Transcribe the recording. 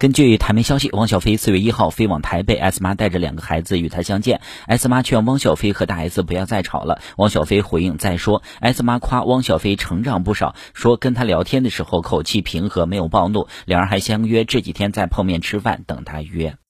根据台媒消息，汪小菲四月一号飞往台北，S 妈带着两个孩子与他相见。S 妈劝汪小菲和大 S 不要再吵了。汪小菲回应再说，S 妈夸汪小菲成长不少，说跟他聊天的时候口气平和，没有暴怒。两人还相约这几天再碰面吃饭，等他约。